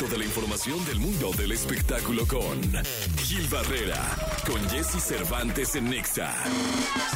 Toda la información del mundo del espectáculo con Gil Barrera, con Jesse Cervantes en Nexa.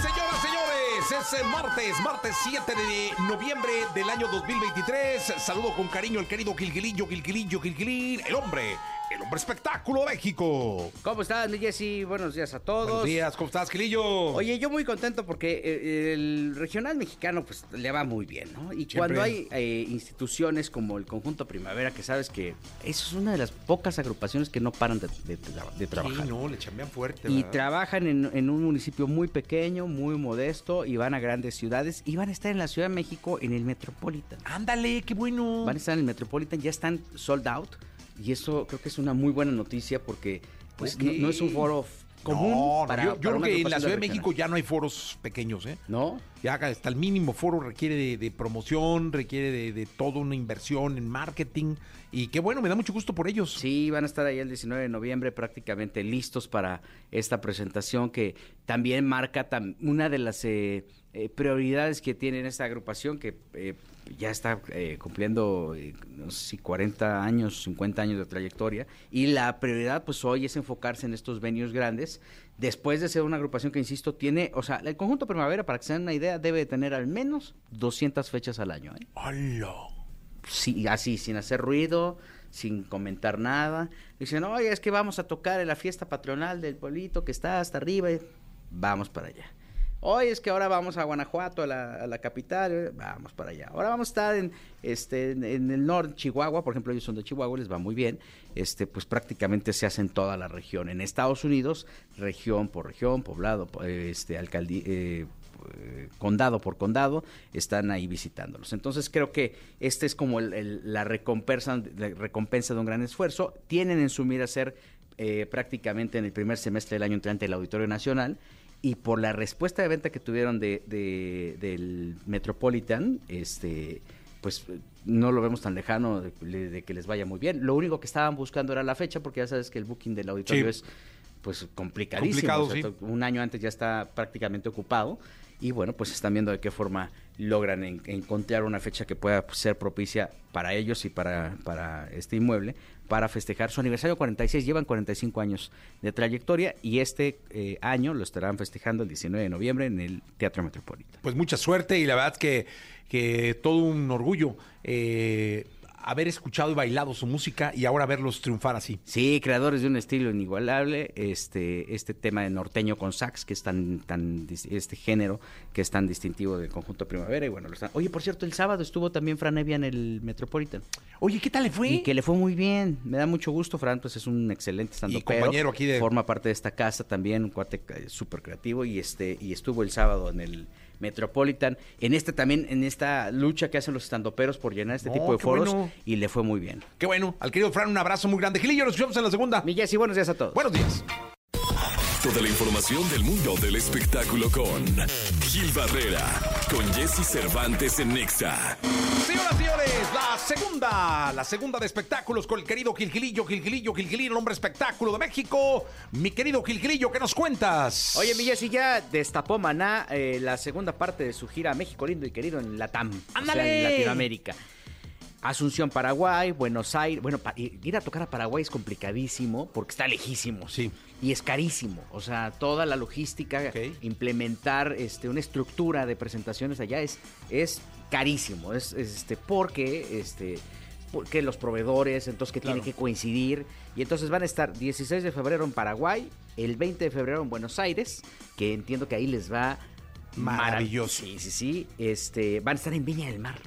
Señoras, señores, es el martes, martes 7 de noviembre del año 2023. Saludo con cariño al querido Gilgilillo, Gilgilillo, Gilgilín, el hombre, hombre espectáculo México. ¿Cómo estás, mi Jessy? Buenos días a todos. Buenos días, ¿cómo estás, Gilillo? Oye, yo muy contento porque eh, el regional mexicano pues le va muy bien, ¿no? Y Siempre. cuando hay eh, instituciones como el Conjunto Primavera, que sabes que eso es una de las pocas agrupaciones que no paran de, de- de trabajar. Sí, no, le chambean fuerte, Y trabajan en, en un municipio muy pequeño, muy modesto, y van a grandes ciudades, y van a estar en la Ciudad de México en el Metropolitan. Ándale, qué bueno. Van a estar en el Metropolitan, ya están sold out. Y eso creo que es una muy buena noticia porque pues, no, no es un foro común. No, para, yo, yo para creo que en la Ciudad de. México ya no hay foros pequeños, ¿eh? ¿No? Ya hasta el mínimo foro requiere de, de promoción, requiere de, de toda una inversión en marketing. Y qué bueno, me da mucho gusto por ellos. Sí, van a estar ahí el 19 de noviembre prácticamente listos para esta presentación que también marca tam- una de las eh, eh, prioridades que tiene esta agrupación que eh, ya está eh, cumpliendo, eh, no sé si 40 años, 50 años de trayectoria. Y la prioridad pues hoy es enfocarse en estos venues grandes. Después de ser una agrupación que, insisto, tiene, o sea, el conjunto Primavera, para que se den una idea, debe de tener al menos 200 fechas al año. ¿eh? ¡Hola! sí, así, sin hacer ruido, sin comentar nada. Dicen, oye, es que vamos a tocar en la fiesta patronal del pueblito que está hasta arriba. y Vamos para allá. Oye, es que ahora vamos a Guanajuato, a la, capital, eh, vamos para allá. Ahora vamos a estar en, este, en, el norte, Chihuahua, por ejemplo, ellos son de Chihuahua, les va muy bien. Este, pues prácticamente se hace en toda la región. En Estados Unidos, región por región, poblado, po- este, alcaldía, eh, eh, condado por condado, están ahí visitándolos. Entonces creo que este es como el- la, recompensa, recompensa de un gran esfuerzo. Tienen en su mira ser eh, prácticamente en el primer semestre del año entrante el Auditorio Nacional y por la respuesta de venta que tuvieron de, de- del Metropolitan, este pues no lo vemos tan lejano de, de que les vaya muy bien. Lo único que estaban buscando era la fecha, porque ya sabes que el booking del auditorio Sí. es pues complicadísimo. Complicado, O sea, sí. Un año antes ya está prácticamente ocupado. Y bueno, pues están viendo de qué forma logran en- encontrar una fecha que pueda pues, ser propicia para ellos y para, para este inmueble, para festejar su aniversario 46. Llevan 45 años de trayectoria y este eh, año lo estarán festejando el 19 de noviembre en el Teatro Metropolitano. Pues mucha suerte y la verdad que, que todo un orgullo eh, haber escuchado y bailado su música y ahora verlos triunfar así. Sí, creadores de un estilo inigualable, este, este tema de norteño con sax, que es tan, tan, este género que es tan distintivo del conjunto primavera, y bueno, lo están- Oye, por cierto, el sábado estuvo también Fran Evia en el Metropolitan. Oye, ¿qué tal le fue? Y que le fue muy bien, me da mucho gusto, Fran, pues es un excelente estando compañero aquí de- Forma parte de esta casa también, un cuate eh, súper creativo, y este, y estuvo el sábado en el Metropolitan, en este también, en esta lucha que hacen los estandoperos por llenar este No, tipo de foros, bueno. Y le fue muy bien. Qué bueno. Al querido Fran, un abrazo muy grande. Gilillo, nos escuchamos en la segunda. Mi Jessy, buenos días a todos. Buenos días. Toda la información del mundo del espectáculo con Gil Barrera, con Jesse Cervantes en Nexa. Señoras y señores, la segunda, la segunda de espectáculos con el querido Gilgilillo, Gilgilillo, Gilgilillo, el hombre espectáculo de México. Mi querido Gilgilillo, ¿qué nos cuentas? Oye, mi Jessy, ya destapó Maná eh, la segunda parte de su gira México lindo y querido en Latam. o sea, en Latinoamérica. Asunción, Paraguay, Buenos Aires. Bueno, ir a tocar a Paraguay es complicadísimo porque está lejísimo. Sí. Y es carísimo. O sea, toda la logística, implementar este, una estructura de presentaciones allá es, es carísimo. Es, es, este, porque este, porque los proveedores, entonces que Claro. tienen que coincidir. Y entonces van a estar 16 de febrero en Paraguay, el 20 de febrero en Buenos Aires, que entiendo que ahí les va Maravilloso. marav- Sí, sí, sí. Este, van a estar en Viña del Mar.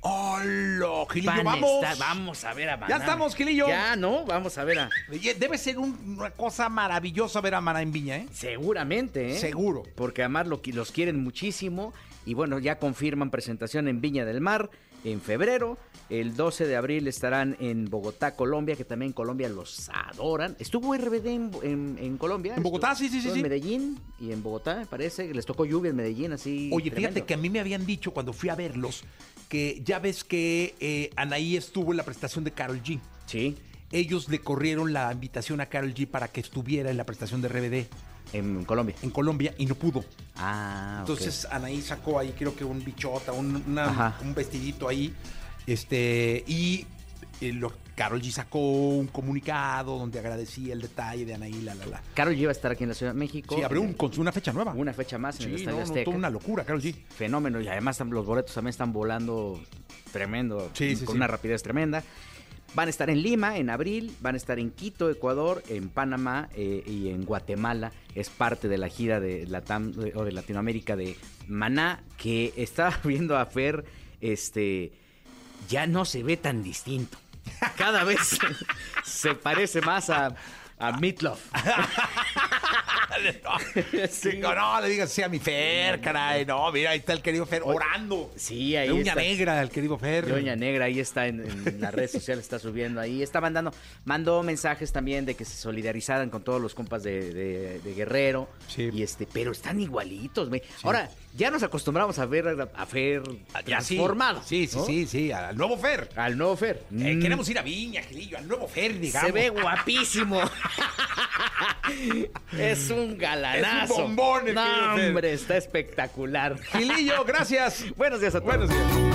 ¡Hola, Gilillo, vamos! estar- vamos a ver a Maná. Ya estamos, Gilillo. Ya, ¿no? Vamos a ver a... Debe ser un- una cosa maravillosa ver a Maná en Viña, ¿eh? Seguramente, ¿eh? Seguro. Porque además lo, los quieren muchísimo. Y bueno, ya confirman presentación en Viña del Mar en febrero. El 12 de abril estarán en Bogotá, Colombia, que también en Colombia los adoran. Estuvo RBD en, en- en Colombia. ¿En Bogotá? Estuvo- Sí, sí, sí. En Medellín y en Bogotá, me parece. Les tocó lluvia en Medellín, así. Oye, tremendo. fíjate que a mí me habían dicho cuando fui a verlos que ya ves que eh, Anaí estuvo en la presentación de Carol G. Sí, Ellos le corrieron la invitación a Carol G para que estuviera en la prestación de RBD en Colombia. en Colombia y no pudo. Ah. Entonces Anaí sacó ahí creo que un bichota, un, una- un vestidito ahí. Este, y eh, lo- Carol G sacó un comunicado donde agradecía el detalle de Anaí, la, la, la. Carol G va a estar aquí en la Ciudad de México. Sí, abrió un- con una fecha nueva. una fecha más en el Estadio no, no, Azteca. toda una locura, Carol G. Fenómeno. Y además los boletos también están volando tremendo. Sí, sí, con una rapidez tremenda. Van a estar en Lima en abril, van a estar en Quito, Ecuador, en Panamá eh, y en Guatemala. Es parte de la gira de de Latinoamérica de Maná, que estaba viendo a Fer, este, ya no se ve tan distinto. Cada vez se parece más a, a Meatloaf. Sí, no, no, le digas sí a mi Fer, caray. No, mira, ahí está el querido Fer orando. Sí, ahí está. negra, el querido Fer. Doña Negra, ahí está en, en las redes sociales, está subiendo ahí. Está mandando, mandó mensajes también de que se solidarizaran con todos los compas de, de- de Guerrero. Sí. Y este, pero están igualitos, güey. Ahora, ya nos acostumbramos a ver a, a Fer sí. transformado. Sí, sí, ¿no? sí, sí, al nuevo Fer. Al nuevo Fer. Eh, Mm, Queremos ir a Viña, Gilillo, al nuevo Fer, digamos. Se ve guapísimo. es un galanazo. Es un bombón el No, hombre, está espectacular. Gilillo, gracias. Buenos días a todos. Buenos días.